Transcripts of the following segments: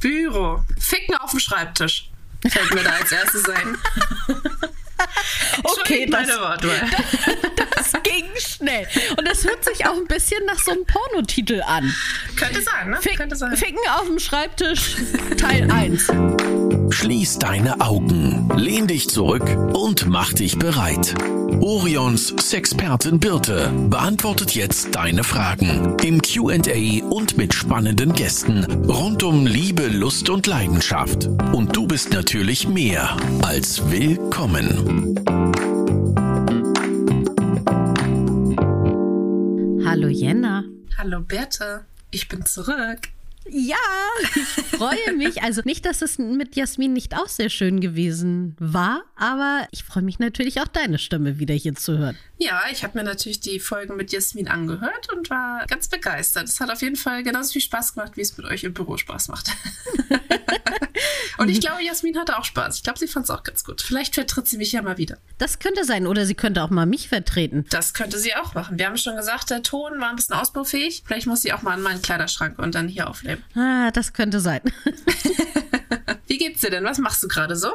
Büro. Ficken auf dem Schreibtisch. Fällt mir da als erstes ein. Okay, meine das, Wortwahl. das ging schnell. Und das hört sich auch ein bisschen nach so einem Pornotitel an. Könnte sein, ne? Fick, Könnte sein. Ficken auf dem Schreibtisch, Teil 1. Schließ deine Augen, lehn dich zurück und mach dich bereit. Orions Sexpertin Birte beantwortet jetzt deine Fragen im QA und mit spannenden Gästen rund um Liebe, Lust und Leidenschaft. Und du bist natürlich mehr als willkommen. Hallo Jenna. Hallo Berthe. Ich bin zurück. Ja, ich freue mich. Also nicht, dass es mit Jasmin nicht auch sehr schön gewesen war, aber ich freue mich natürlich auch deine Stimme wieder hier zu hören. Ja, ich habe mir natürlich die Folgen mit Jasmin angehört und war ganz begeistert. Es hat auf jeden Fall genauso viel Spaß gemacht, wie es mit euch im Büro Spaß macht. und ich glaube, Jasmin hatte auch Spaß. Ich glaube, sie fand es auch ganz gut. Vielleicht vertritt sie mich ja mal wieder. Das könnte sein. Oder sie könnte auch mal mich vertreten. Das könnte sie auch machen. Wir haben schon gesagt, der Ton war ein bisschen ausbaufähig. Vielleicht muss sie auch mal an meinen Kleiderschrank und dann hier aufnehmen. Ah, das könnte sein. Wie geht's dir denn? Was machst du gerade so?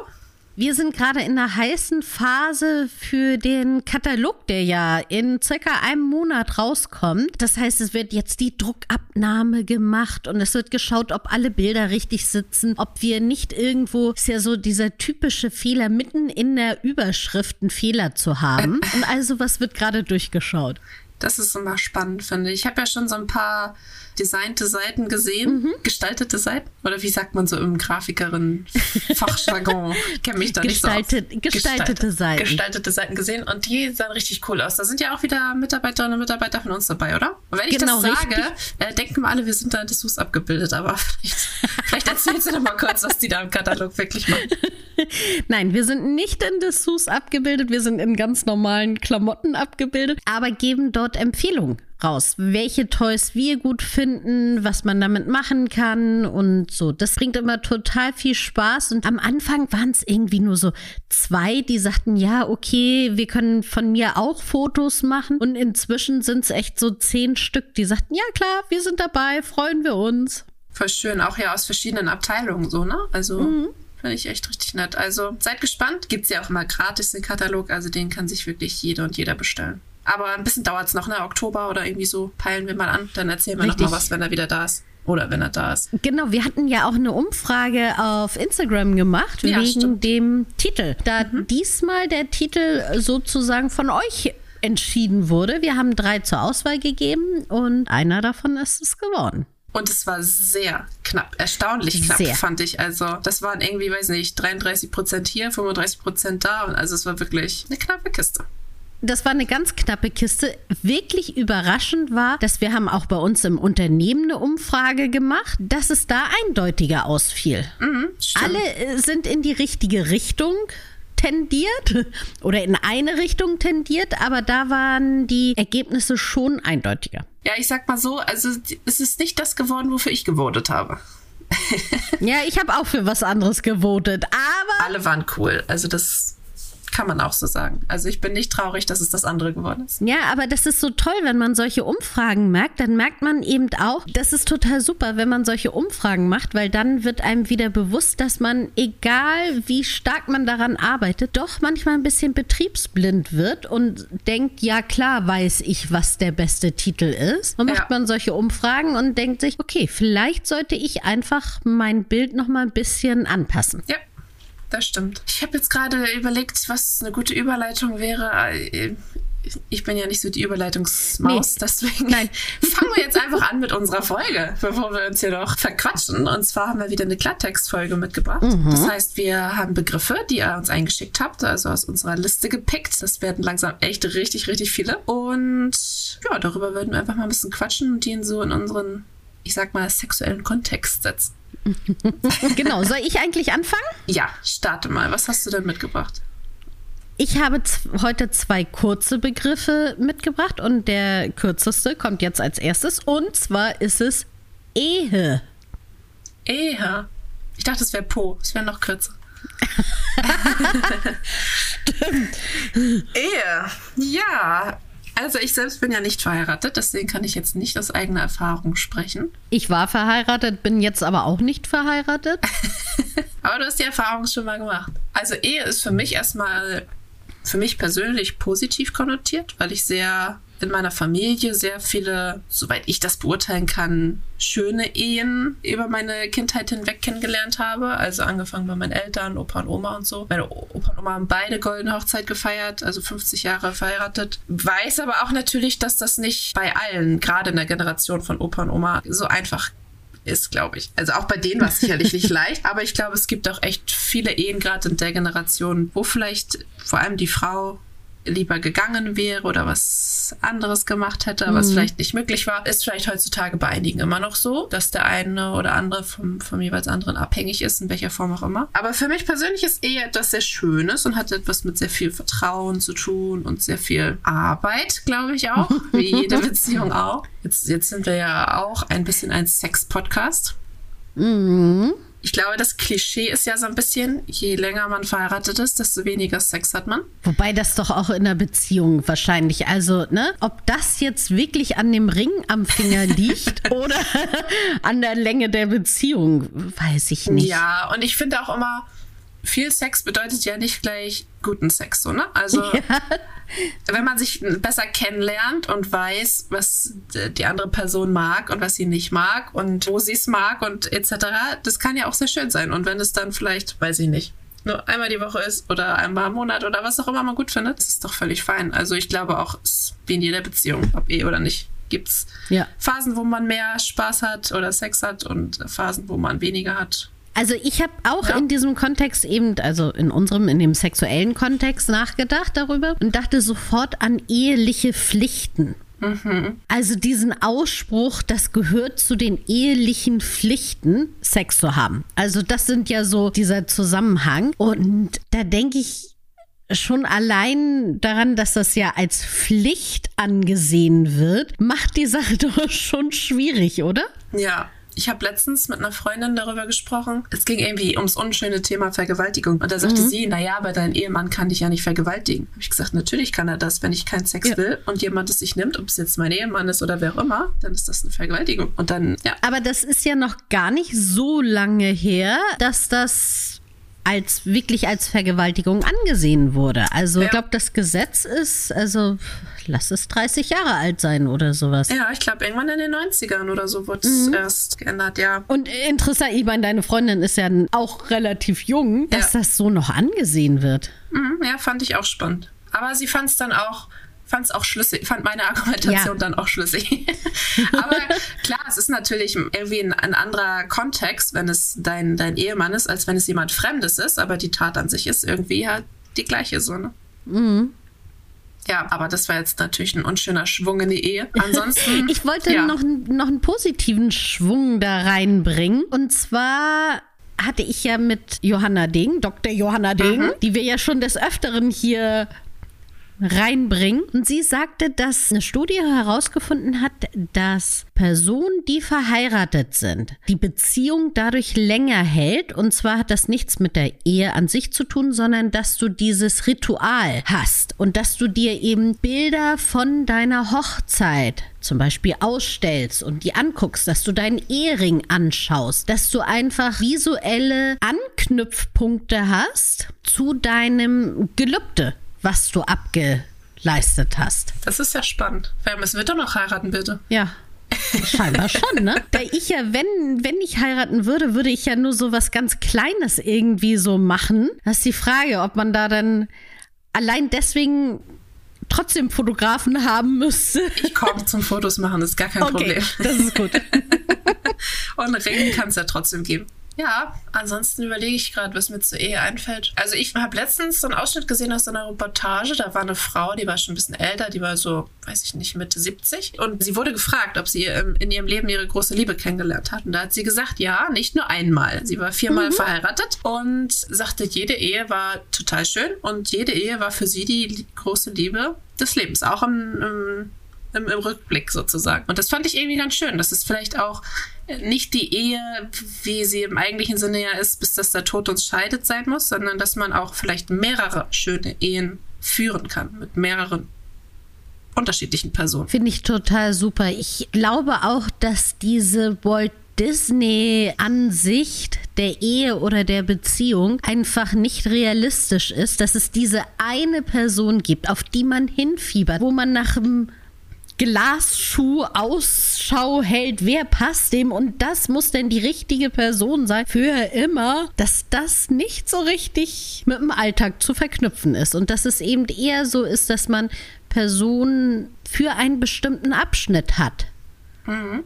Wir sind gerade in der heißen Phase für den Katalog, der ja in circa einem Monat rauskommt. Das heißt, es wird jetzt die Druckabnahme gemacht und es wird geschaut, ob alle Bilder richtig sitzen, ob wir nicht irgendwo, ist ja so dieser typische Fehler, mitten in der Überschrift einen Fehler zu haben. Und also was wird gerade durchgeschaut. Das ist immer spannend, finde ich. Ich habe ja schon so ein paar designte Seiten gesehen, Mhm. gestaltete Seiten. Oder wie sagt man so im Grafikerin-Fachjargon? Ich kenne mich da nicht so aus. Gestaltet- gestaltete Seiten. Gestaltete Seiten gesehen und die sahen richtig cool aus. Da sind ja auch wieder Mitarbeiterinnen und Mitarbeiter von uns dabei, oder? Und wenn ich Genau, das sage, richtig. äh, denken wir alle, wir sind da in Dessous abgebildet. Aber vielleicht, vielleicht erzählst du doch mal kurz, was die da im Katalog wirklich machen. Nein, wir sind nicht in Dessous abgebildet, wir sind in ganz normalen Klamotten abgebildet, aber geben dort Empfehlungen raus, welche Toys wir gut finden, was man damit machen kann und so. Das bringt immer total viel Spaß und am Anfang waren es irgendwie nur so zwei, die sagten, ja, okay, wir können von mir auch Fotos machen und inzwischen sind es echt so zehn Stück, die sagten, ja klar, wir sind dabei, freuen wir uns. Voll schön, auch ja aus verschiedenen Abteilungen so, ne? Also Mhm. finde ich echt richtig nett. Also seid gespannt. Gibt's ja auch immer gratis den Katalog, also den kann sich wirklich jeder und jeder bestellen. Aber ein bisschen dauert's noch, ne? Oktober oder irgendwie so peilen wir mal an. Dann erzählen wir noch Richtig. mal was, wenn er wieder da ist. Oder wenn er da ist. Genau, wir hatten ja auch eine Umfrage auf Instagram gemacht Ja, wegen stimmt. dem Titel. Da diesmal der Titel sozusagen von euch entschieden wurde. Wir haben drei zur Auswahl gegeben und einer davon ist es geworden. Und es war sehr knapp, erstaunlich knapp, Sehr. fand ich. Also, das waren irgendwie, weiß nicht, 33 Prozent hier, 35 Prozent da. Und also, es war wirklich eine knappe Kiste. Das war eine ganz knappe Kiste. Wirklich überraschend war, dass wir haben auch bei uns im Unternehmen eine Umfrage gemacht, dass es da eindeutiger ausfiel. Stimmt. Alle äh, sind in die richtige Richtung tendiert oder in eine Richtung tendiert, aber da waren die Ergebnisse schon eindeutiger. Ja, ich sag mal so, also es ist nicht das geworden, wofür ich gewotet habe. Ja, ich habe auch für was anderes gewotet, aber Alle waren cool. Also das kann man auch so sagen. Also ich bin nicht traurig, dass es das andere geworden ist. ja, aber das ist so toll, wenn man solche Umfragen merkt, dann merkt man eben auch, das ist total super, wenn man solche Umfragen macht, weil dann wird einem wieder bewusst, dass man, egal wie stark man daran arbeitet, doch manchmal ein bisschen betriebsblind wird und denkt, ja klar weiß ich, was der beste Titel ist. Und macht Ja. man solche Umfragen und denkt sich, okay, vielleicht sollte ich einfach mein Bild noch mal ein bisschen anpassen. Ja, das stimmt. Ich habe jetzt gerade überlegt, was eine gute Überleitung wäre. Äh, Ich bin ja nicht so die Überleitungsmaus, Nee. deswegen Nein. fangen wir jetzt einfach an mit unserer Folge, bevor wir uns hier noch verquatschen. Und zwar haben wir wieder eine Klartextfolge mitgebracht. Das heißt, wir haben Begriffe, die ihr uns eingeschickt habt, also aus unserer Liste gepickt. Das werden langsam echt richtig, richtig viele. Und ja, darüber würden wir einfach mal ein bisschen quatschen und die in so in unseren, ich sag mal, sexuellen Kontext setzen. Genau, soll ich eigentlich anfangen? Ja, starte mal. Was hast du denn mitgebracht? Ich habe heute zwei kurze Begriffe mitgebracht und der kürzeste kommt jetzt als erstes und zwar ist es Ehe. Ehe. Ich dachte, es wäre Po. Es wäre noch kürzer. Ehe. Ja. Also ich selbst bin ja nicht verheiratet, deswegen kann ich jetzt nicht aus eigener Erfahrung sprechen. Ich war verheiratet, bin jetzt aber auch nicht verheiratet. aber du hast die Erfahrung schon mal gemacht. Also Ehe ist für mich erstmal, für mich persönlich positiv konnotiert, weil ich sehr in meiner Familie sehr viele, soweit ich das beurteilen kann, schöne Ehen über meine Kindheit hinweg kennengelernt habe. Also angefangen bei meinen Eltern, Opa und Oma und so. Meine Opa und Oma haben beide goldene Hochzeit gefeiert, also 50 Jahre verheiratet. Weiß aber auch natürlich, dass das nicht bei allen, gerade in der Generation von Opa und Oma, so einfach ist, glaube ich. Also auch bei denen war es sicherlich nicht leicht, aber ich glaube, es gibt auch echt viele Ehen, gerade in der Generation, wo vielleicht vor allem die Frau lieber gegangen wäre oder was anderes gemacht hätte, mhm. was vielleicht nicht möglich war, ist vielleicht heutzutage bei einigen immer noch so, dass der eine oder andere vom, vom jeweils anderen abhängig ist, in welcher Form auch immer. Aber für mich persönlich ist Ehe etwas sehr Schönes und hat etwas mit sehr viel Vertrauen zu tun und sehr viel Arbeit, glaube ich auch, wie jede Beziehung auch. Jetzt, jetzt sind wir ja auch ein bisschen ein Sex-Podcast. Mhm. Ich glaube, das Klischee ist ja so ein bisschen, je länger man verheiratet ist, desto weniger Sex hat man. Wobei das doch auch in der Beziehung wahrscheinlich, also, ne, ob das jetzt wirklich an dem Ring am Finger liegt oder an der Länge der Beziehung, weiß ich nicht. Ja, und ich finde auch immer, viel Sex bedeutet ja nicht gleich guten Sex, so, ne? Also, ja. wenn man sich besser kennenlernt und weiß, was die andere Person mag und was sie nicht mag und wo sie es mag und etc., das kann ja auch sehr schön sein. Und wenn es dann vielleicht, weiß ich nicht, nur einmal die Woche ist oder einmal im Monat oder was auch immer man gut findet, das ist doch völlig fein. Also ich glaube auch, wie in jeder Beziehung, ob eh oder nicht, gibt es ja. Phasen, wo man mehr Spaß hat oder Sex hat und Phasen, wo man weniger hat. Also ich habe auch ja. in diesem Kontext eben, also in unserem, in dem sexuellen Kontext nachgedacht darüber und dachte sofort an eheliche Pflichten. Mhm. Also diesen Ausspruch, das gehört zu den ehelichen Pflichten, Sex zu haben. Also das sind ja so dieser Zusammenhang. Und da denke ich schon allein daran, dass das ja als Pflicht angesehen wird, macht die Sache doch schon schwierig, oder? Ja, ich habe letztens mit einer Freundin darüber gesprochen. Es ging irgendwie ums unschöne Thema Vergewaltigung. Und da sagte mhm. sie, naja, aber dein Ehemann kann dich ja nicht vergewaltigen. Habe ich gesagt, natürlich kann er das. Wenn ich keinen Sex ja. will und jemand es sich nimmt, ob es jetzt mein Ehemann ist oder wer auch immer, dann ist das eine Vergewaltigung. Und dann, ja. Aber das ist ja noch gar nicht so lange her, dass das als wirklich als Vergewaltigung angesehen wurde. Also ja. ich glaube, das Gesetz ist, also lass es 30 Jahre alt sein oder sowas. Ja, ich glaube, irgendwann in den 90ern oder so wurde es mhm. erst geändert, ja. Und interessant, ich meine, deine Freundin ist ja auch relativ jung, dass ja. das so noch angesehen wird. Mhm, ja, fand ich auch spannend. Aber sie fand es dann auch fand es auch schlüssig, fand meine Argumentation ja. dann auch schlüssig. Aber klar, es ist natürlich irgendwie ein, ein, anderer Kontext, wenn es dein, dein Ehemann ist, als wenn es jemand Fremdes ist, aber die Tat an sich ist irgendwie halt die gleiche so, ne? Mhm. Ja, aber das war jetzt natürlich ein unschöner Schwung in die Ehe. Ansonsten. ich wollte ja. noch, noch einen positiven Schwung da reinbringen. Und zwar hatte ich ja mit Johanna Ding, Dr. Johanna Ding, mhm. die wir ja schon des Öfteren hier reinbringen. Und sie sagte, dass eine Studie herausgefunden hat, dass Personen, die verheiratet sind, die Beziehung dadurch länger hält. Und zwar hat das nichts mit der Ehe an sich zu tun, sondern dass du dieses Ritual hast und dass du dir eben Bilder von deiner Hochzeit zum Beispiel ausstellst und die anguckst, dass du deinen Ehering anschaust, dass du einfach visuelle Anknüpfpunkte hast zu deinem Gelübde was du abgeleistet hast. Das ist ja spannend. Wer müssen wir doch noch heiraten, bitte? Ja. Scheinbar schon, ne? Da ich ja, wenn, wenn ich heiraten würde, würde ich ja nur so was ganz Kleines irgendwie so machen. Das ist die Frage, ob man da dann allein deswegen trotzdem Fotografen haben müsste. Ich komme zum Fotos machen, das ist gar kein okay, Problem. Das ist gut. Und Regen kann es ja trotzdem geben. Ja, ansonsten überlege ich gerade, was mir zur Ehe einfällt. Also ich habe letztens so einen Ausschnitt gesehen aus so einer Reportage. Da war eine Frau, die war schon ein bisschen älter, die war so, weiß ich nicht, Mitte 70. Und sie wurde gefragt, ob sie in ihrem Leben ihre große Liebe kennengelernt hat. Und da hat sie gesagt, ja, nicht nur einmal. Sie war viermal mhm. verheiratet und sagte, jede Ehe war total schön und jede Ehe war für sie die große Liebe des Lebens. Auch im, im im, im, Rückblick sozusagen. Und das fand ich irgendwie ganz schön, dass es vielleicht auch nicht die Ehe, wie sie im eigentlichen Sinne ja ist, bis dass der Tod uns scheidet sein muss, sondern dass man auch vielleicht mehrere schöne Ehen führen kann mit mehreren unterschiedlichen Personen. Finde ich total super. Ich glaube auch, dass diese Walt Disney-Ansicht der Ehe oder der Beziehung einfach nicht realistisch ist, dass es diese eine Person gibt, auf die man hinfiebert, wo man nach einem Glasschuh Ausschau hält, wer passt dem und das muss denn die richtige Person sein für immer, dass das nicht so richtig mit dem Alltag zu verknüpfen ist und dass es eben eher so ist, dass man Personen für einen bestimmten Abschnitt hat. Mhm.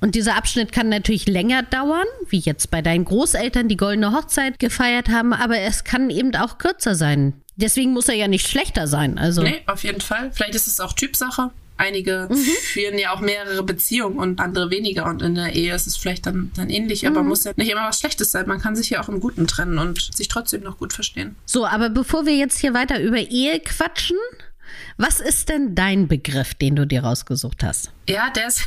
Und dieser Abschnitt kann natürlich länger dauern, wie jetzt bei deinen Großeltern die goldene Hochzeit gefeiert haben, aber es kann eben auch kürzer sein. Deswegen muss er ja nicht schlechter sein. Also. Nee, auf jeden Fall. Vielleicht ist es auch Typsache. Einige mhm. führen ja auch mehrere Beziehungen und andere weniger. Und in der Ehe ist es vielleicht dann, dann ähnlich, aber mhm. muss ja nicht immer was Schlechtes sein. Man kann sich ja auch im Guten trennen und sich trotzdem noch gut verstehen. So, aber bevor wir jetzt hier weiter über Ehe quatschen, was ist denn dein Begriff, den du dir rausgesucht hast? Ja, der ist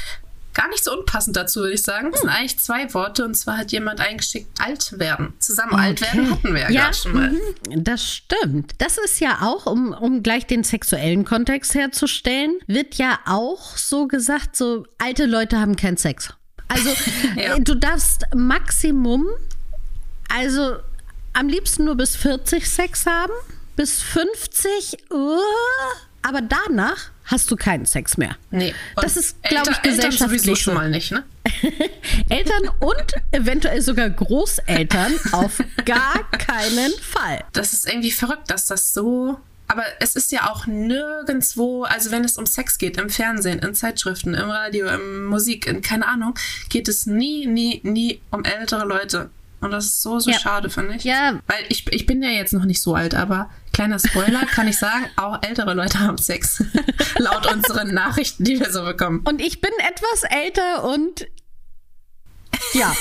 gar nicht so unpassend dazu, würde ich sagen. Das sind hm. eigentlich zwei Worte und zwar hat jemand eingeschickt, alt werden. Zusammen okay. alt werden hatten wir ja, ja schon mal. Mhm. Das stimmt. Das ist ja auch, um, um gleich den sexuellen Kontext herzustellen, wird ja auch so gesagt, so alte Leute haben keinen Sex. Also ja. du darfst Maximum, also am liebsten nur bis 40 Sex haben, bis 50, uh, aber danach hast du keinen Sex mehr. Nee. Das ist, glaube ich, gesellschaftlich sowieso schon mal nicht, ne? Eltern und eventuell sogar Großeltern auf gar keinen Fall. Das ist irgendwie verrückt, dass das so aber es ist ja auch nirgendwo, also wenn es um Sex geht, im Fernsehen, in Zeitschriften, im Radio, in Musik, in keine Ahnung, geht es nie, nie, nie um ältere Leute. Und das ist so, so ja. schade, finde ich. Ja. Weil ich, ich bin ja jetzt noch nicht so alt, aber kleiner Spoiler kann ich sagen, auch ältere Leute haben Sex. Laut unseren Nachrichten, die wir so bekommen. Und ich bin etwas älter und ja,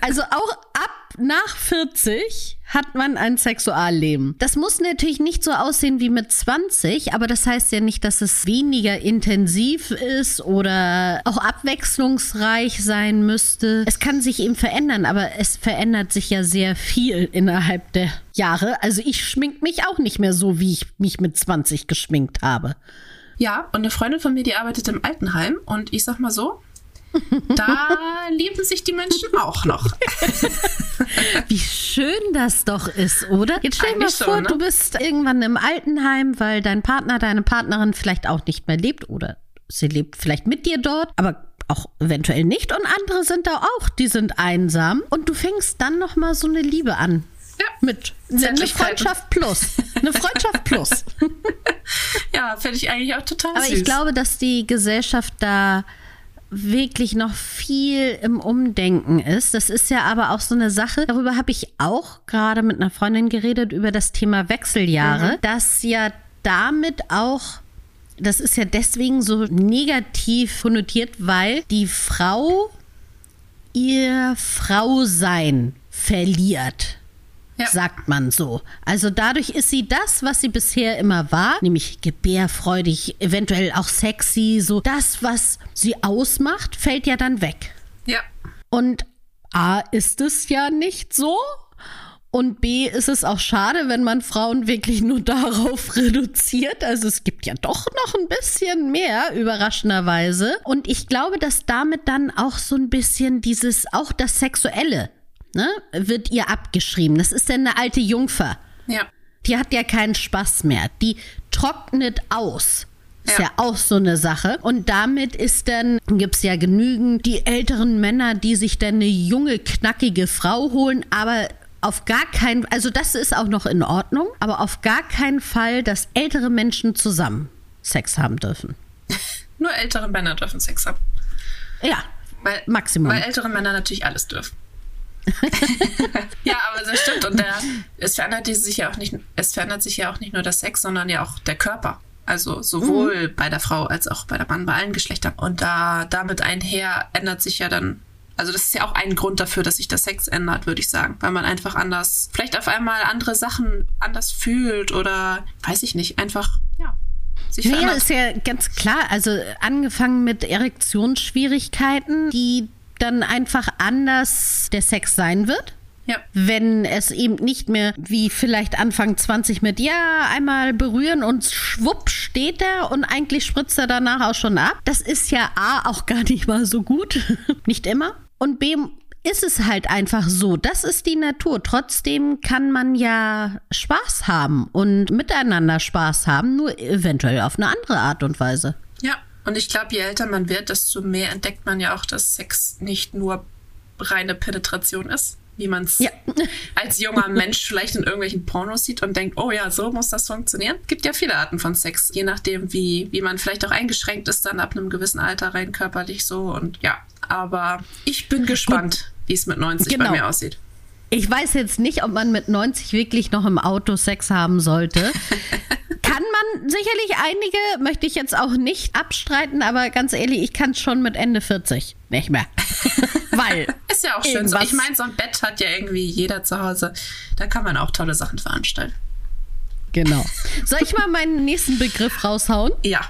also auch ab nach 40 hat man ein Sexualleben. Das muss natürlich nicht so aussehen wie mit 20, aber das heißt ja nicht, dass es weniger intensiv ist oder auch abwechslungsreich sein müsste. Es kann sich eben verändern, aber es verändert sich ja sehr viel innerhalb der Jahre. Also ich schmink mich auch nicht mehr so, wie ich mich mit 20 geschminkt habe. Ja, und eine Freundin von mir, die arbeitet im Altenheim und ich sag mal so, da lieben sich die Menschen auch noch. Wie schön das doch ist, oder? Jetzt stell dir mal vor, ne? du bist irgendwann im Altenheim, weil dein Partner, deine Partnerin vielleicht auch nicht mehr lebt oder sie lebt vielleicht mit dir dort, aber auch eventuell nicht und andere sind da auch, die sind einsam und du fängst dann noch mal so eine Liebe an. Ja. Mit eine Freundschaft plus. Eine Freundschaft plus. ja, finde ich eigentlich auch total Aber süß. ich glaube, dass die Gesellschaft da wirklich noch viel im Umdenken ist. Das ist ja aber auch so eine Sache, darüber habe ich auch gerade mit einer Freundin geredet, über das Thema Wechseljahre, mhm. dass ja damit auch das ist ja deswegen so negativ konnotiert, weil die Frau ihr Frausein verliert ja. sagt man so. Also dadurch ist sie das, was sie bisher immer war, nämlich gebärfreudig, eventuell auch sexy, so das, was sie ausmacht, fällt ja dann weg. Ja. Und A ist es ja nicht so. Und B ist es auch schade, wenn man Frauen wirklich nur darauf reduziert. Also es gibt ja doch noch ein bisschen mehr, überraschenderweise. Und ich glaube, dass damit dann auch so ein bisschen dieses, auch das Sexuelle ne, wird ihr abgeschrieben. Das ist dann eine alte Jungfer. Ja. Die hat ja keinen Spaß mehr. Die trocknet aus. Ist ja. ja auch so eine Sache. Und damit ist dann, gibt es ja genügend die älteren Männer, die sich dann eine junge, knackige Frau holen, aber auf gar keinen, also das ist auch noch in Ordnung, aber auf gar keinen Fall, dass ältere Menschen zusammen Sex haben dürfen. Nur ältere Männer dürfen Sex haben. Ja, weil, Maximum. Weil ältere Männer natürlich alles dürfen. ja, aber das stimmt. Und der, es verändert sich ja auch nicht, es verändert sich ja auch nicht nur der Sex, sondern ja auch der Körper. Also sowohl mhm. bei der Frau als auch bei der Mann, bei allen Geschlechtern. Und da damit einher ändert sich ja dann, also das ist ja auch ein Grund dafür, dass sich der Sex ändert, würde ich sagen. Weil man einfach anders, vielleicht auf einmal andere Sachen anders fühlt oder weiß ich nicht, einfach, ja. Sich naja, ist ja ganz klar. Also angefangen mit Erektionsschwierigkeiten, die dann einfach anders der Sex sein wird. Ja. Wenn es eben nicht mehr wie vielleicht Anfang 20 mit, ja, einmal berühren und schwupp steht er und eigentlich spritzt er danach auch schon ab. Das ist ja A auch gar nicht mal so gut. nicht immer. Und B ist es halt einfach so. Das ist die Natur. Trotzdem kann man ja Spaß haben und miteinander Spaß haben, nur eventuell auf eine andere Art und Weise. Und ich glaube, je älter man wird, desto mehr entdeckt man ja auch, dass Sex nicht nur reine Penetration ist, wie man es Ja. als junger Mensch vielleicht in irgendwelchen Pornos sieht und denkt, oh ja, so muss das funktionieren. Gibt ja viele Arten von Sex, je nachdem, wie, wie man vielleicht auch eingeschränkt ist, dann ab einem gewissen Alter rein körperlich so und ja. Aber ich bin gespannt, wie es mit 90 Genau. bei mir aussieht. Ich weiß jetzt nicht, ob man mit 90 wirklich noch im Auto Sex haben sollte. man sicherlich einige, möchte ich jetzt auch nicht abstreiten, aber ganz ehrlich, ich kann es schon mit Ende 40 nicht mehr. Weil. Ist ja auch schön so. Ich meine, so ein Bett hat ja irgendwie jeder zu Hause. Da kann man auch tolle Sachen veranstalten. Genau. Soll ich mal meinen nächsten Begriff raushauen? Ja,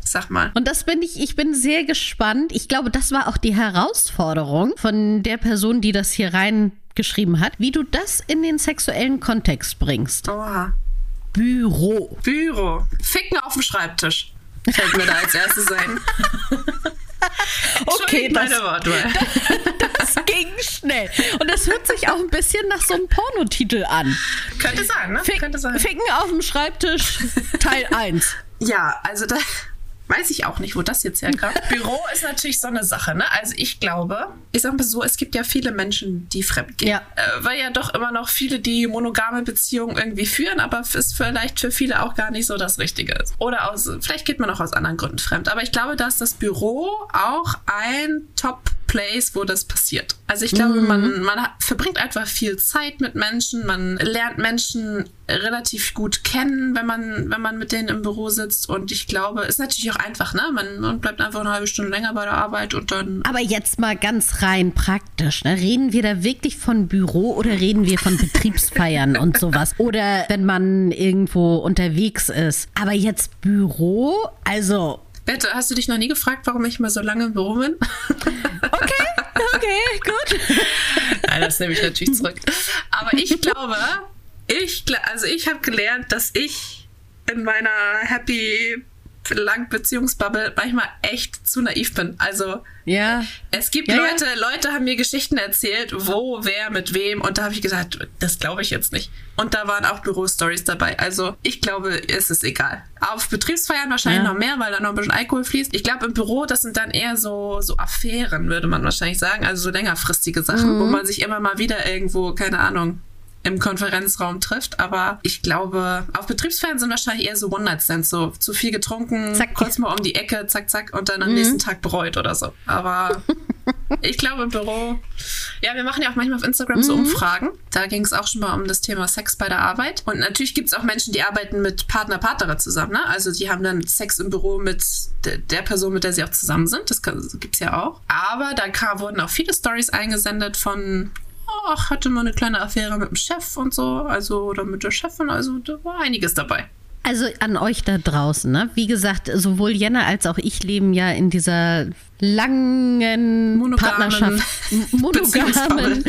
sag mal. Und das bin ich, ich bin sehr gespannt. Ich glaube, das war auch die Herausforderung von der Person, die das hier reingeschrieben hat, wie du das in den sexuellen Kontext bringst. Oha. Büro. Büro. Ficken auf dem Schreibtisch. Fällt mir da als erstes ein. Okay, das, Wortwahl. das ging schnell. Und das hört sich auch ein bisschen nach so einem Pornotitel an. Könnte sein, ne? Fick, Könnte sein. Ficken auf dem Schreibtisch, Teil 1. Ja, also da weiß ich auch nicht, wo das jetzt herkam. Büro ist natürlich so eine Sache, ne? Also ich glaube, ich sag mal so, es gibt ja viele Menschen, die fremd gehen. Ja. Äh, weil ja doch immer noch viele, die monogame Beziehungen irgendwie führen, aber ist vielleicht für viele auch gar nicht so das Richtige ist. Oder aus, vielleicht geht man auch aus anderen Gründen fremd. Aber ich glaube, dass das Büro auch ein Top-Place, wo das passiert. Also ich glaube, man, man hat- verbringt einfach viel Zeit mit Menschen, man lernt Menschen relativ gut kennen, wenn man, wenn man mit denen im Büro sitzt. Und ich glaube, ist natürlich auch einfach, ne? Man, man bleibt einfach eine halbe Stunde länger bei der Arbeit und dann. Aber jetzt mal ganz rein praktisch. Ne? Reden wir da wirklich von Büro oder reden wir von Betriebsfeiern und sowas? Oder wenn man irgendwo unterwegs ist. Aber jetzt Büro, also. Bitte, hast du dich noch nie gefragt, warum ich mal so lange im Büro bin? Okay, okay, gut. Nein, das nehme ich natürlich zurück. Aber ich glaube, ich, also ich habe gelernt, dass ich in meiner happy lang Beziehungsbubble manchmal echt zu naiv bin. Also Ja. es gibt Ja, ja. Leute, Leute haben mir Geschichten erzählt, wo, wer, mit wem. Und da habe ich gesagt, das glaube ich jetzt nicht. Und da waren auch Bürostories dabei. Also ich glaube, es ist egal. Auf Betriebsfeiern wahrscheinlich Ja. noch mehr, weil da noch ein bisschen Alkohol fließt. Ich glaube, im Büro, das sind dann eher so, so Affären, würde man wahrscheinlich sagen. Also so längerfristige Sachen, wo Mhm. man sich immer mal wieder irgendwo, keine Ahnung, im Konferenzraum trifft. Aber ich glaube, auf Betriebsfeiern sind wahrscheinlich eher so One-Night-Stands, so zu viel getrunken, Zack. kurz mal um die Ecke, zack, zack, und dann am Mhm. nächsten Tag bereut oder so. Aber ich glaube im Büro, ja, wir machen ja auch manchmal auf Instagram Mhm. so Umfragen. Da ging es auch schon mal um das Thema Sex bei der Arbeit. Und natürlich gibt es auch Menschen, die arbeiten mit Partner, Partnerin zusammen. Ne? Also die haben dann Sex im Büro mit de- der Person, mit der sie auch zusammen sind. Das gibt es ja auch. Aber da kam, wurden auch viele Stories eingesendet von ach, hatte mal eine kleine Affäre mit dem Chef und so, also oder mit der Chefin, also da war einiges dabei. Also an euch da draußen, ne? Wie gesagt, sowohl Jenna als auch ich leben ja in dieser langen Monogamen Partnerschaft, m- monogamen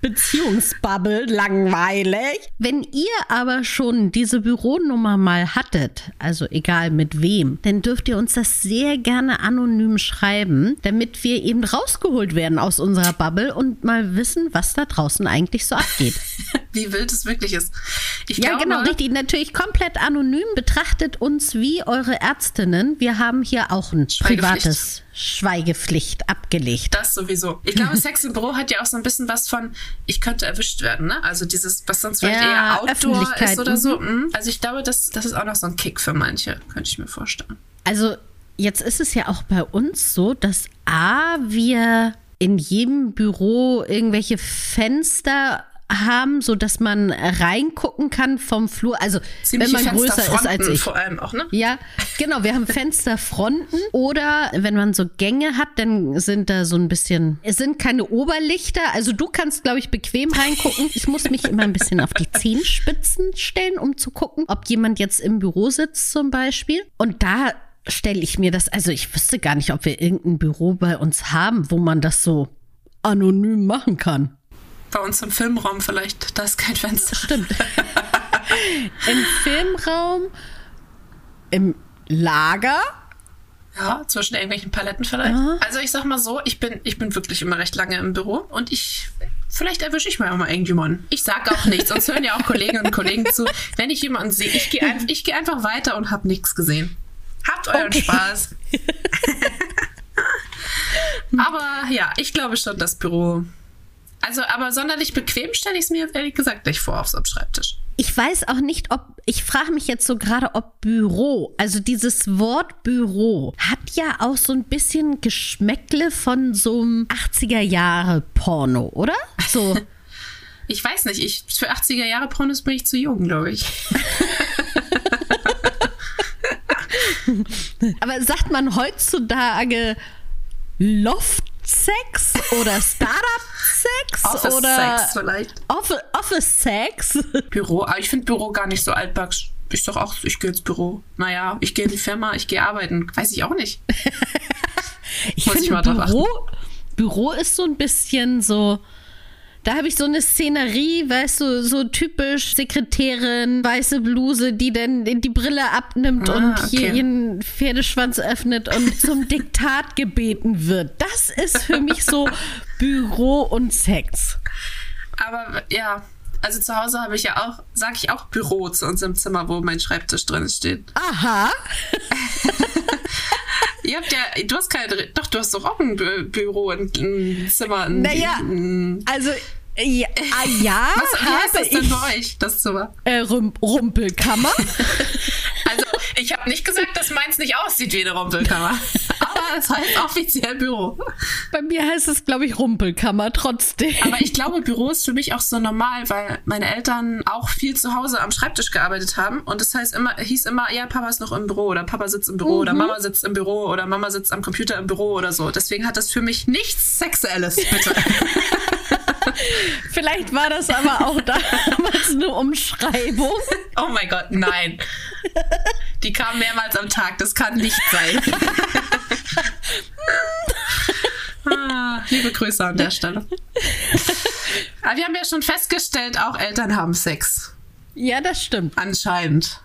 Beziehungsbubble. Langweilig. Wenn ihr aber schon diese Büronummer mal hattet, also egal mit wem, dann dürft ihr uns das sehr gerne anonym schreiben, damit wir eben rausgeholt werden aus unserer Bubble und mal wissen, was da draußen eigentlich so abgeht. Wie wild es wirklich ist. Ich Ja, glaube, genau, richtig. Natürlich komplett anonym. Betrachtet uns wie eure Ärztinnen. Wir haben hier auch ein privates Schweigepflicht abgelegt. Das sowieso. Ich glaube, Sex im Büro hat ja auch so ein bisschen was von, ich könnte erwischt werden, ne? Also dieses, was sonst vielleicht Ja, eher Outdoor ist oder so. Mhm. Also ich glaube, das, das ist auch noch so ein Kick für manche, könnte ich mir vorstellen. Also jetzt ist es ja auch bei uns so, dass A, wir in jedem Büro irgendwelche Fenster haben, so dass man reingucken kann vom Flur. Also wenn man größer ist als ich. vor allem auch, ne? Ja, genau. Wir haben Fensterfronten oder wenn man so Gänge hat, dann sind da so ein bisschen, es sind keine Oberlichter. Also du kannst, glaube ich, bequem reingucken. Ich muss mich immer ein bisschen auf die Zehenspitzen stellen, um zu gucken, ob jemand jetzt im Büro sitzt zum Beispiel. Und da stelle ich mir das, also ich wüsste gar nicht, ob wir irgendein Büro bei uns haben, wo man das so anonym machen kann. Bei uns im Filmraum vielleicht, da ist kein Fenster. Stimmt. Im Filmraum, im Lager. Ja, zwischen irgendwelchen Paletten vielleicht. Aha. Also ich sag mal so, ich bin, ich bin wirklich immer recht lange im Büro und ich, vielleicht erwische ich mal auch mal irgendjemanden. Ich sag auch nichts, sonst hören ja auch Kolleginnen und Kollegen zu. Wenn ich jemanden sehe, ich gehe ein, ich geh einfach weiter und hab nichts gesehen. Habt euren Okay. Spaß. aber ja, ich glaube schon, das Büro. Also, aber sonderlich bequem stelle ich es mir ehrlich gesagt nicht vor aufs am Schreibtisch. Ich weiß auch nicht, ob, ich frage mich jetzt so gerade, ob Büro, also dieses Wort Büro, hat ja auch so ein bisschen Geschmäckle von so einem 80er Jahre Porno, oder? So. Ich weiß nicht, ich, für 80er Jahre Pornos bin ich zu jung, glaube ich. Aber sagt man heutzutage Loft-Sex oder Startup-Sex Office oder Sex vielleicht. Office- Office-Sex? Büro, aber ich finde Büro gar nicht so altbacksch. Ich sag auch, ich gehe ins Büro. Naja, ich gehe in die Firma, ich gehe arbeiten. Weiß ich auch nicht. Ich Muss ich mal Büro, Büro ist so ein bisschen so. Da habe ich so eine Szenerie, weißt du, so typisch Sekretärin, weiße Bluse, die dann die Brille abnimmt Ah, und hier okay. ihren Pferdeschwanz öffnet und zum Diktat gebeten wird. Das ist für mich so Büro und Sex. Aber ja, also zu Hause habe ich ja auch, sage ich auch Büro zu uns im Zimmer, wo mein Schreibtisch drin steht. Aha. Ihr habt ja, du hast keine, doch, du hast doch auch ein Bü Büro, ein, ein Zimmer. Ein, Naja, ein, also ja, ah, ja was, heißt das denn bei euch, das Zimmer? äh, Rum Rumpelkammer. Also, ich habe nicht gesagt, dass meins nicht aussieht wie eine Rumpelkammer. Es heißt offiziell Büro. Bei mir heißt es, glaube ich, Rumpelkammer trotzdem. Aber ich glaube, Büro ist für mich auch so normal, weil meine Eltern auch viel zu Hause am Schreibtisch gearbeitet haben. Und das heißt immer, hieß immer, ja, Papa ist noch im Büro oder Papa sitzt im Büro oder Mama sitzt im Büro oder Mama sitzt am Computer im Büro oder so. Deswegen hat das für mich nichts Sexuelles, bitte. Vielleicht war das aber auch damals eine Umschreibung. oh mein Gott, nein. Die kamen mehrmals am Tag, das kann nicht sein. ah, liebe Grüße an der Stelle. Aber wir haben ja schon festgestellt, auch Eltern haben Sex. Ja, das stimmt. Anscheinend.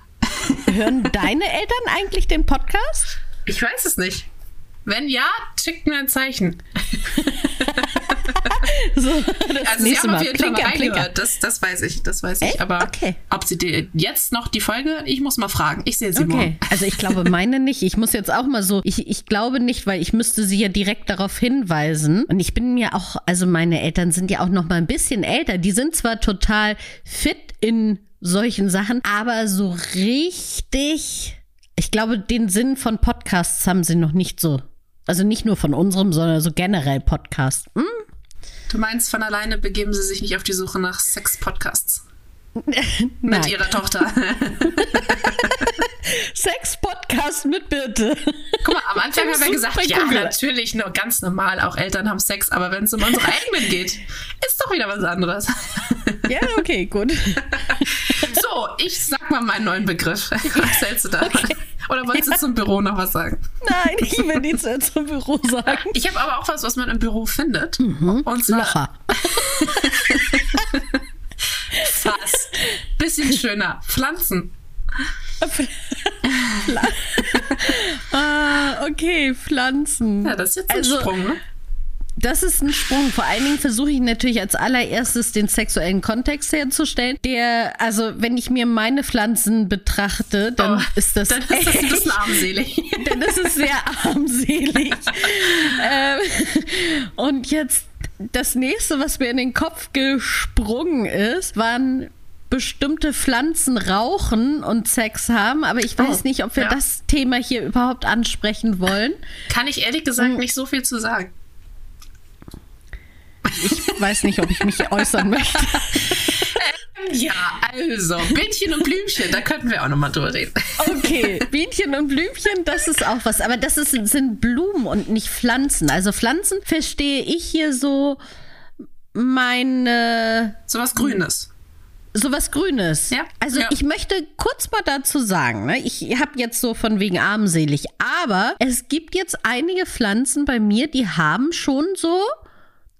Hören deine Eltern eigentlich den Podcast? Ich weiß es nicht. Wenn ja, schickt mir ein Zeichen. So, Also sie haben auf Mal. jeden Fall mal reingehört. Das, das weiß ich, das weiß ich. Aber Okay. ob sie jetzt noch die Folge, ich muss mal fragen. Ich sehe sie Okay, morgen. also ich glaube meine nicht. Ich muss jetzt auch mal so, ich, ich glaube nicht, weil ich müsste sie ja direkt darauf hinweisen. Und ich bin mir auch, also meine Eltern sind ja auch noch mal ein bisschen älter. Die sind zwar total fit in solchen Sachen, aber so richtig, ich glaube, den Sinn von Podcasts haben sie noch nicht so. Also nicht nur von unserem, sondern so generell Podcast. Hm? Du meinst, von alleine begeben sie sich nicht auf die Suche nach Sex-Podcasts mit ihrer Tochter. Sex-Podcast mit Birte. Guck mal, am Anfang haben wir gesagt, ja, Google. natürlich, nur ganz normal, auch Eltern haben Sex, aber wenn es um unsere eigenen geht, ist doch wieder was anderes. ja, okay, gut. So, ich sag mal meinen neuen Begriff. Was hältst du da? Oder wolltest du zum Büro noch was sagen? Nein, ich will nichts mehr zum Büro sagen. Ich habe aber auch was, was man im Büro findet. Und zwar Locher. fast. Bisschen schöner. Pflanzen. Ah, okay, Pflanzen. Ja, das ist jetzt ein Also- Sprung, ne? Das ist ein Sprung. Vor allen Dingen versuche ich natürlich als allererstes den sexuellen Kontext herzustellen. Der, also wenn ich mir meine Pflanzen betrachte, dann Oh, ist das Dann ist das ein bisschen armselig. dann ist es sehr armselig. ähm, und jetzt das nächste, was mir in den Kopf gesprungen ist, waren bestimmte Pflanzen rauchen und Sex haben, aber ich weiß Oh, nicht, ob wir ja. das Thema hier überhaupt ansprechen wollen. Kann ich ehrlich gesagt nicht so viel zu sagen. Ich weiß nicht, ob ich mich äußern möchte. Ja, also, Bildchen und Blümchen, da könnten wir auch nochmal drüber reden. Okay, Bienchen und Blümchen, das ist auch was. Aber das ist, sind Blumen und nicht Pflanzen. Also Pflanzen verstehe ich hier so meine Sowas Grünes. sowas Grünes. Ja, Also ja. ich möchte kurz mal dazu sagen, ne? ich habe jetzt so von wegen armselig, aber es gibt jetzt einige Pflanzen bei mir, die haben schon so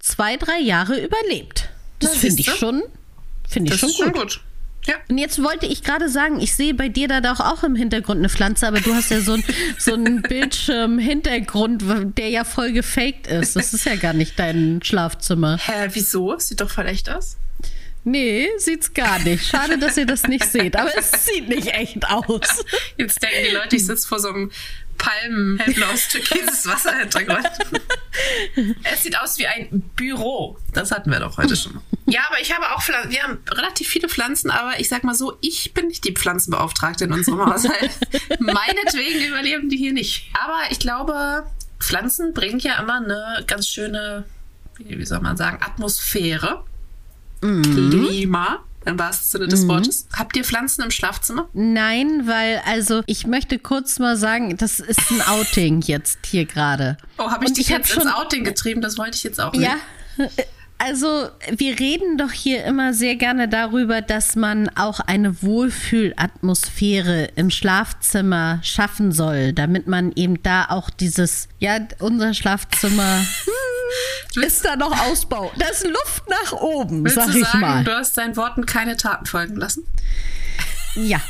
zwei, drei Jahre überlebt. Das finde ich schon, finde ich schon gut. gut. Ja. Und jetzt wollte ich gerade sagen, ich sehe bei dir da doch auch im Hintergrund eine Pflanze, aber du hast ja so, ein, so einen Bildschirm-Hintergrund, der ja voll gefaked ist. Das ist ja gar nicht dein Schlafzimmer. Hä, wieso? Sieht doch voll echt aus. Nee, sieht's gar nicht. Schade, dass ihr das nicht seht, aber es sieht nicht echt aus. Jetzt denken die Leute, ich sitze vor so einem Palmen, hellblaues, türkises Wasserhintergrund. es sieht aus wie ein Büro. Das hatten wir doch heute schon. Ja, aber ich habe auch Pflanzen. Wir haben relativ viele Pflanzen, aber ich sag mal so, ich bin nicht die Pflanzenbeauftragte in unserem Haushalt. Meinetwegen überleben die hier nicht. Aber ich glaube, Pflanzen bringen ja immer eine ganz schöne, wie soll man sagen, Atmosphäre mhm. Klima im wahrsten Sinne des mhm. Wortes. Habt ihr Pflanzen im Schlafzimmer? Nein, weil, also, ich möchte kurz mal sagen, das ist ein Outing jetzt hier gerade. Oh, habe ich Und dich ich jetzt ins Outing getrieben? Das wollte ich jetzt auch nicht. Ja. Also, wir reden doch hier immer sehr gerne darüber, dass man auch eine Wohlfühlatmosphäre im Schlafzimmer schaffen soll, damit man eben da auch dieses, ja, unser Schlafzimmer ist da noch Ausbau. Da ist Luft nach oben, Willst sag du ich sagen, mal. Du hast deinen Worten keine Taten folgen lassen? Ja.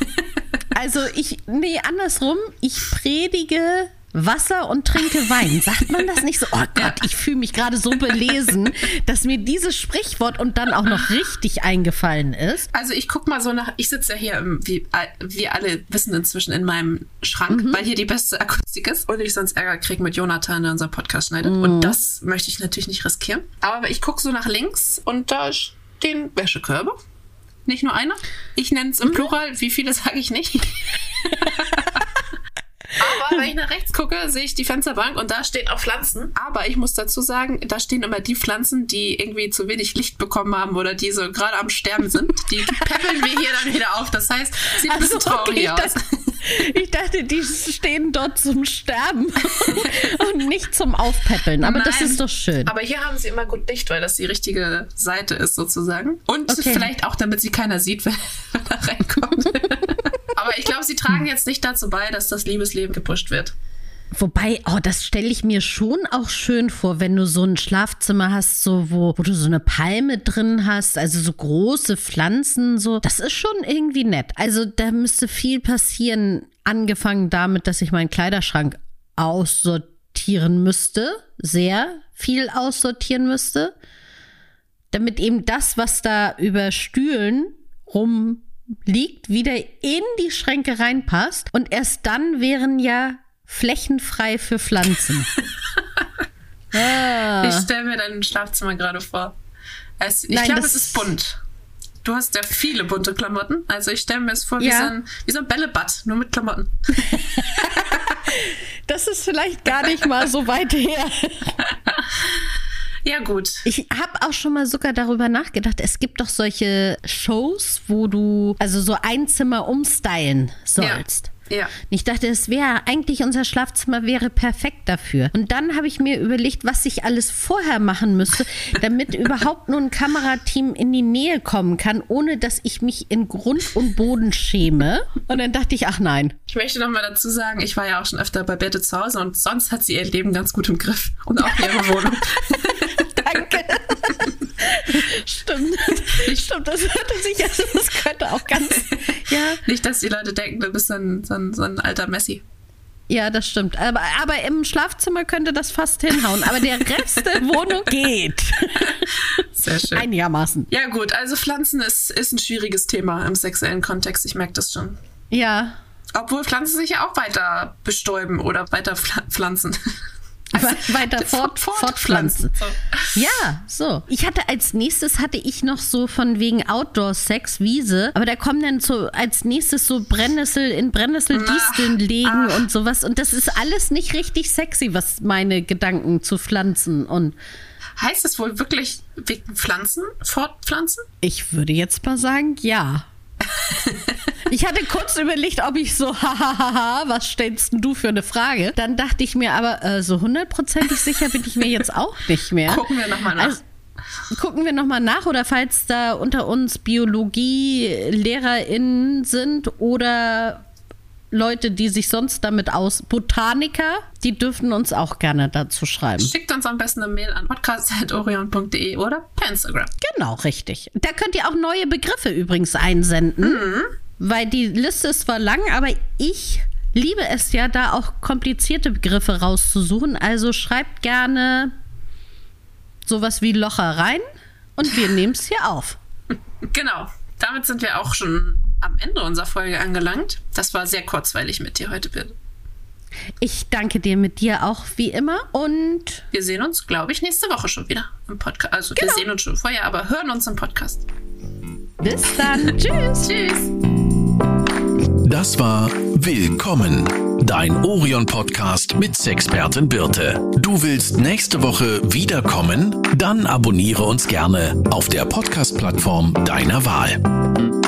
Also ich, nee, andersrum, ich predige Wasser und trinke Wein. Sagt man das nicht so? Oh Gott, ich fühle mich gerade so belesen, dass mir dieses Sprichwort und dann auch noch richtig eingefallen ist. Also ich guck mal so nach, ich sitze ja hier, wie wir alle wissen inzwischen, in meinem Schrank, mhm. weil hier die beste Akustik ist und ich sonst Ärger kriege mit Jonathan, der unseren Podcast schneidet. Mhm. Und das möchte ich natürlich nicht riskieren. Aber ich gucke so nach links und da stehen Wäschekörbe. Nicht nur einer. Ich nenne es im mhm. Plural. Wie viele sage ich nicht? Aber wenn ich nach rechts gucke, sehe ich die Fensterbank und da stehen auch Pflanzen. Aber ich muss dazu sagen, da stehen immer die Pflanzen, die irgendwie zu wenig Licht bekommen haben oder die so gerade am Sterben sind. Die peppeln wir hier dann wieder auf. Das heißt, sieht ein bisschen also, traurig okay, aus. Ich dachte, die stehen dort zum Sterben und nicht zum Aufpäppeln. Aber Nein, das ist doch schön. Aber hier haben sie immer gut Licht, weil das die richtige Seite ist sozusagen. Und okay. vielleicht auch, damit sie keiner sieht, wenn er reinkommt. Aber ich glaube, sie tragen jetzt nicht dazu bei, dass das Liebesleben gepusht wird. Wobei, oh, das stelle ich mir schon auch schön vor, wenn du so ein Schlafzimmer hast, so wo, wo du so eine Palme drin hast, also so große Pflanzen, so. Das ist schon irgendwie nett. Also da müsste viel passieren, angefangen damit, dass ich meinen Kleiderschrank aussortieren müsste, sehr viel aussortieren müsste, damit eben das, was da über Stühlen rum liegt, wieder in die Schränke reinpasst. Und erst dann wären ja flächenfrei für Pflanzen. ah. Ich stelle mir dein Schlafzimmer gerade vor. Es, ich glaube, es ist bunt. Du hast ja viele bunte Klamotten. Also ich stelle mir es vor wie, ja. so ein, wie so ein Bällebad, nur mit Klamotten. das ist vielleicht gar nicht mal so weit her. Ja, gut. Ich habe auch schon mal sogar darüber nachgedacht. Es gibt doch solche Shows, wo du also so ein Zimmer umstylen sollst. Ja. Ja. Ich dachte, es wäre eigentlich unser Schlafzimmer wäre perfekt dafür. Und dann habe ich mir überlegt, was ich alles vorher machen müsste, damit überhaupt nur ein Kamerateam in die Nähe kommen kann, ohne dass ich mich in Grund und Boden schäme. Und dann dachte ich, ach nein. Ich möchte noch mal dazu sagen, ich war ja auch schon öfter bei Bette zu Hause und sonst hat sie ihr Leben ganz gut im Griff und auch ihre Wohnung. Danke. Stimmt. Stimmt, das hörte sich also, das könnte auch ganz. Ja. Nicht, dass die Leute denken, du bist so ein, so ein, so ein alter Messi. Ja, das stimmt. Aber, aber im Schlafzimmer könnte das fast hinhauen. Aber der Rest der Wohnung geht. Sehr schön. Einigermaßen. Ja, gut. Also Pflanzen ist, ist ein schwieriges Thema im sexuellen Kontext. Ich merke das schon. Ja. Obwohl Pflanzen sich ja auch weiter bestäuben oder weiter pflanzen. weiter fort, fortpflanzen. So. Ja, so. Ich hatte als nächstes hatte ich noch so von wegen Outdoor-Sex, Wiese, aber da kommen dann so als nächstes so Brennnessel in Brennnesseldisteln legen ach. und sowas und das ist alles nicht richtig sexy, was meine Gedanken zu Pflanzen und Heißt es wohl wirklich wegen Pflanzen, fortpflanzen? Ich würde jetzt mal sagen, ja. Ich hatte kurz überlegt, ob ich so, hahaha, was stellst du für eine Frage? Dann dachte ich mir aber, äh, so hundertprozentig sicher bin ich mir jetzt auch nicht mehr. Gucken wir nochmal nach. Also, gucken wir nochmal nach oder falls da unter uns Biologie-LehrerInnen sind oder Leute, die sich sonst damit aus, Botaniker, die dürften uns auch gerne dazu schreiben. Schickt uns am besten eine Mail an podcast.orion.de oder per Instagram. Genau, richtig. Da könnt ihr auch neue Begriffe übrigens einsenden, mhm. weil die Liste ist zwar lang, aber ich liebe es ja, da auch komplizierte Begriffe rauszusuchen. Also schreibt gerne sowas wie Locher rein und wir nehmen es hier auf. Genau. Damit sind wir auch schon am Ende unserer Folge angelangt. Das war sehr kurzweilig mit dir heute, Bill. Ich danke dir mit dir auch wie immer und wir sehen uns, glaube ich, nächste Woche schon wieder im Podcast. Also genau. wir sehen uns schon vorher, aber hören uns im Podcast. Bis dann. Tschüss. Tschüss. Das war Willkommen, dein Orion-Podcast mit Sexpertin Birte. Du willst nächste Woche wiederkommen? Dann abonniere uns gerne auf der Podcast-Plattform deiner Wahl.